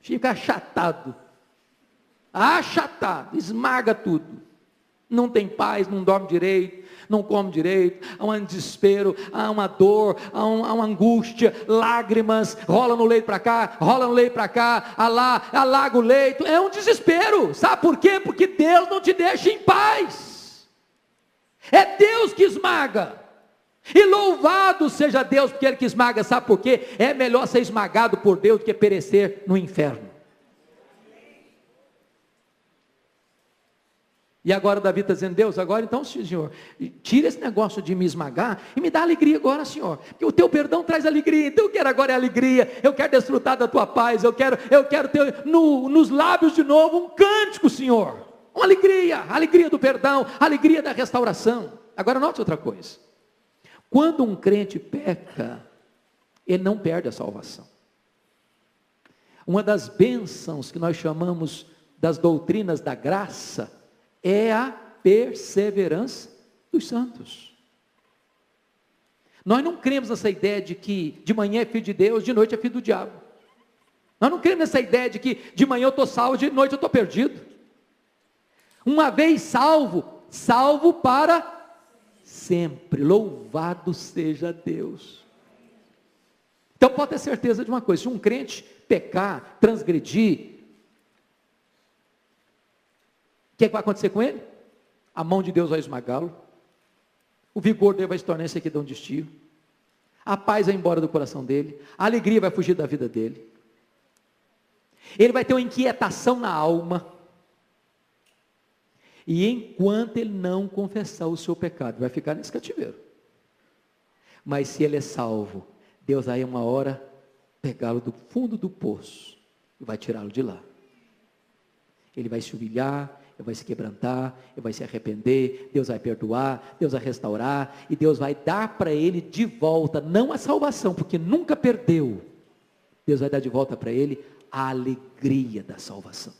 [SPEAKER 2] Fica achatado. Achatado, esmaga tudo. Não tem paz, não dorme direito, não come direito, há um desespero, há uma dor, há, um, há uma angústia, lágrimas, rola no leito para cá, rola no leito para cá, alá, alaga o leito, é um desespero, sabe por quê? Porque Deus não te deixa em paz, é Deus que esmaga, e louvado seja Deus, porque Ele que esmaga, sabe por quê? É melhor ser esmagado por Deus do que perecer no inferno. E agora Davi está dizendo, Deus, agora então, Senhor, tira esse negócio de me esmagar e me dá alegria agora, Senhor. Porque o teu perdão traz alegria. Então eu quero agora é alegria. Eu quero desfrutar da tua paz. Eu quero, eu quero ter no, nos lábios de novo um cântico, Senhor. Uma alegria, alegria do perdão, alegria da restauração. Agora note outra coisa. Quando um crente peca, ele não perde a salvação. Uma das bênçãos que nós chamamos das doutrinas da graça é a perseverança dos santos. Nós não cremos nessa ideia de que de manhã é filho de Deus, de noite é filho do diabo. Nós não cremos nessa ideia de que de manhã eu estou salvo, de noite eu estou perdido. Uma vez salvo, salvo para sempre. Louvado seja Deus. Então pode ter certeza de uma coisa: se um crente pecar, transgredir, o que, é que vai acontecer com ele? A mão de Deus vai esmagá-lo. O vigor dele vai se tornar sequidão de estio. A paz vai embora do coração dele. A alegria vai fugir da vida dele. Ele vai ter uma inquietação na alma. E enquanto ele não confessar o seu pecado, vai ficar nesse cativeiro. Mas se ele é salvo, Deus vai uma hora pegá-lo do fundo do poço e vai tirá-lo de lá. Ele vai se humilhar, ele vai se quebrantar, ele vai se arrepender, Deus vai perdoar, Deus vai restaurar, e Deus vai dar para ele de volta, não a salvação, porque nunca perdeu. Deus vai dar de volta para ele a alegria da salvação.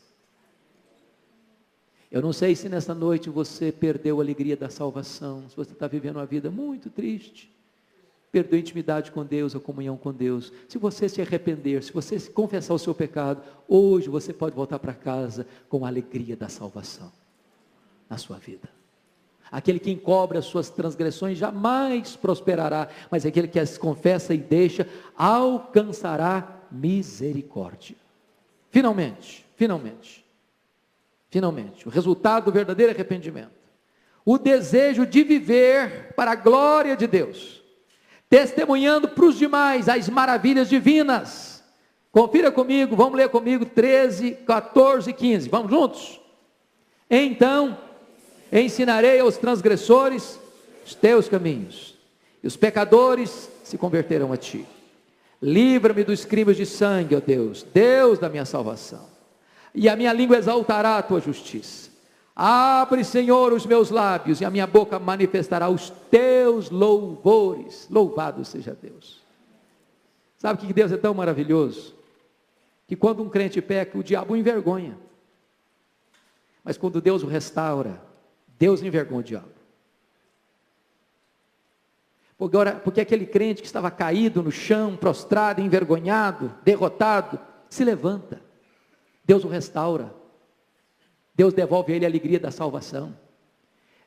[SPEAKER 2] Eu não sei se nessa noite você perdeu a alegria da salvação, se você está vivendo uma vida muito triste, perdeu a intimidade com Deus, a comunhão com Deus. Se você se arrepender, se você confessar o seu pecado, hoje você pode voltar para casa com a alegria da salvação na sua vida. Aquele que encobre as suas transgressões jamais prosperará, mas aquele que as confessa e deixa alcançará misericórdia. Finalmente, finalmente, finalmente, o resultado do verdadeiro arrependimento. O desejo de viver para a glória de Deus testemunhando para os demais as maravilhas divinas. Confira comigo, vamos ler comigo 13, 14 e 15. Vamos juntos? Então ensinarei aos transgressores os teus caminhos, e os pecadores se converterão a ti. Livra-me dos crimes de sangue, ó Deus, Deus da minha salvação. E a minha língua exaltará a tua justiça. Abre, Senhor, os meus lábios e a minha boca manifestará os teus louvores. Louvado seja Deus. Sabe que Deus é tão maravilhoso? Que quando um crente peca, o diabo o envergonha. Mas quando Deus o restaura, Deus envergonha o diabo. Agora, porque aquele crente que estava caído no chão, prostrado, envergonhado, derrotado, se levanta. Deus o restaura. Deus devolve a ele a alegria da salvação.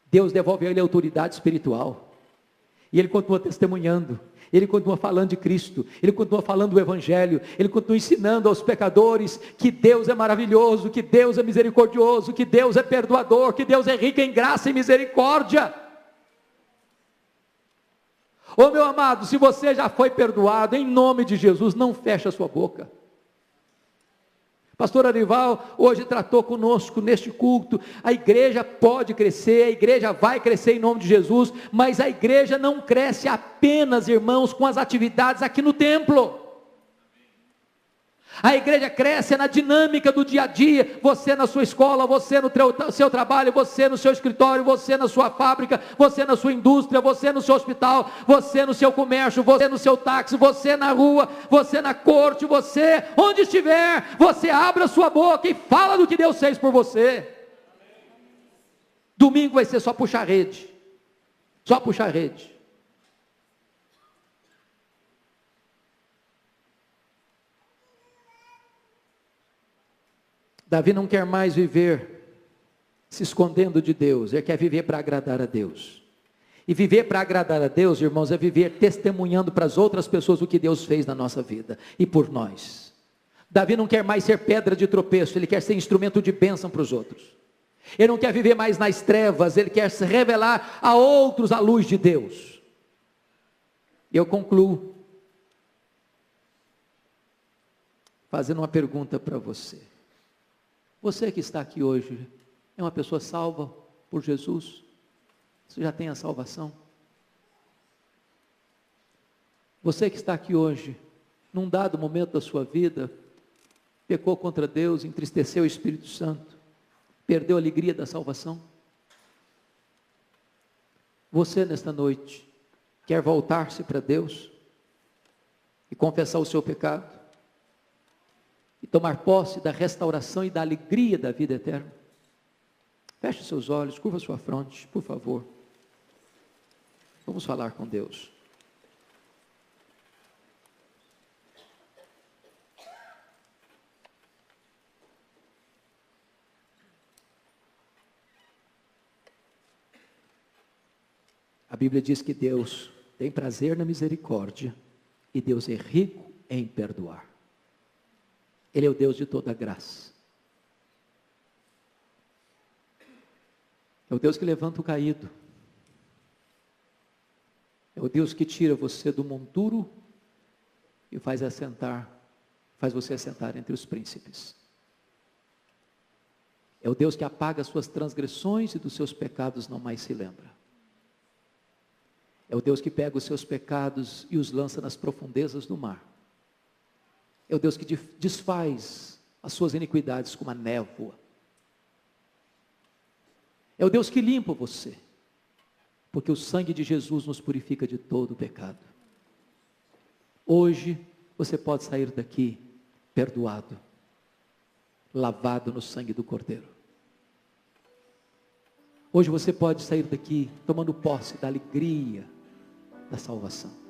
[SPEAKER 2] Deus devolve a ele a autoridade espiritual. E ele continua testemunhando. Ele continua falando de Cristo, ele continua falando do Evangelho, ele continua ensinando aos pecadores que Deus é maravilhoso, que Deus é misericordioso, que Deus é perdoador, que Deus é rico em graça e misericórdia. Ô oh, meu amado, se você já foi perdoado, em nome de Jesus, não feche a sua boca. Pastor Arival hoje tratou conosco neste culto. A igreja pode crescer, a igreja vai crescer em nome de Jesus, mas a igreja não cresce apenas, irmãos, com as atividades aqui no templo. A igreja cresce na dinâmica do dia a dia. Você na sua escola, você no seu trabalho, você no seu escritório, você na sua fábrica, você na sua indústria, você no seu hospital, você no seu comércio, você no seu táxi, você na rua, você na corte, você onde estiver, você abre a sua boca e fala do que Deus fez por você. Domingo vai ser só puxar rede. Só puxar rede. Davi não quer mais viver se escondendo de Deus, ele quer viver para agradar a Deus. E viver para agradar a Deus, irmãos, é viver testemunhando para as outras pessoas o que Deus fez na nossa vida e por nós. Davi não quer mais ser pedra de tropeço, ele quer ser instrumento de bênção para os outros. Ele não quer viver mais nas trevas, ele quer se revelar a outros a luz de Deus. Eu concluo fazendo uma pergunta para você. Você que está aqui hoje é uma pessoa salva por Jesus? Você já tem a salvação? Você que está aqui hoje, num dado momento da sua vida, pecou contra Deus, entristeceu o Espírito Santo, perdeu a alegria da salvação? Você nesta noite quer voltar-se para Deus e confessar o seu pecado? E tomar posse da restauração e da alegria da vida eterna. Feche seus olhos, curva sua fronte, por favor. Vamos falar com Deus. A Bíblia diz que Deus tem prazer na misericórdia e Deus é rico em perdoar. Ele é o Deus de toda graça. É o Deus que levanta o caído. É o Deus que tira você do monturo e faz assentar, faz você assentar entre os príncipes. É o Deus que apaga as suas transgressões e dos seus pecados não mais se lembra. É o Deus que pega os seus pecados e os lança nas profundezas do mar. É o Deus que desfaz as suas iniquidades como a névoa. É o Deus que limpa você. Porque o sangue de Jesus nos purifica de todo o pecado. Hoje você pode sair daqui perdoado, lavado no sangue do Cordeiro. Hoje você pode sair daqui tomando posse da alegria da salvação.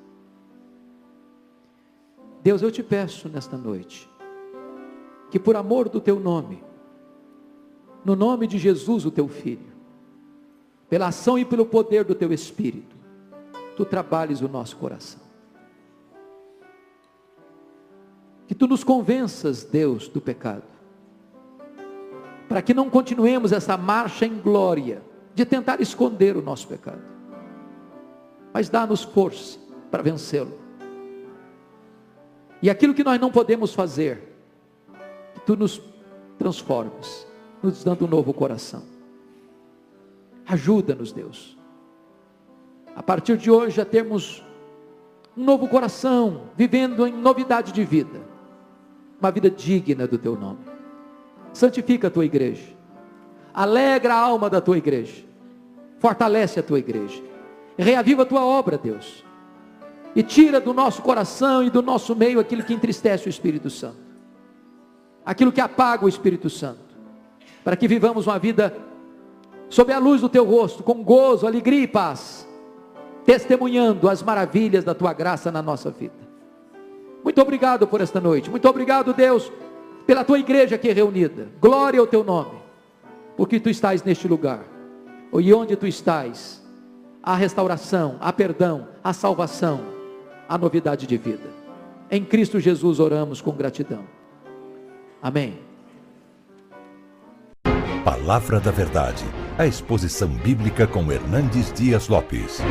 [SPEAKER 2] Deus, eu te peço nesta noite, que por amor do teu nome, no nome de Jesus, o teu filho, pela ação e pelo poder do teu Espírito, tu trabalhes o nosso coração. Que tu nos convenças, Deus, do pecado, para que não continuemos essa marcha em glória de tentar esconder o nosso pecado, mas dá-nos força para vencê-lo e aquilo que nós não podemos fazer, que tu nos transformes, nos dando um novo coração. Ajuda-nos, Deus. A partir de hoje já temos um novo coração, vivendo em novidade de vida. Uma vida digna do teu nome. Santifica a tua igreja. Alegra a alma da tua igreja. Fortalece a tua igreja. Reaviva a tua obra, Deus e tira do nosso coração e do nosso meio aquilo que entristece o Espírito Santo, aquilo que apaga o Espírito Santo, para que vivamos uma vida sob a luz do teu rosto, com gozo, alegria e paz, testemunhando as maravilhas da tua graça na nossa vida. Muito obrigado por esta noite, muito obrigado, Deus, pela tua igreja aqui reunida. Glória ao teu nome. porque tu estás neste lugar. E onde tu estás, há restauração, há perdão, há salvação, há novidade de vida. Em Cristo Jesus oramos com gratidão. Amém.
[SPEAKER 1] Palavra da Verdade, a exposição bíblica com Hernandes Dias Lopes.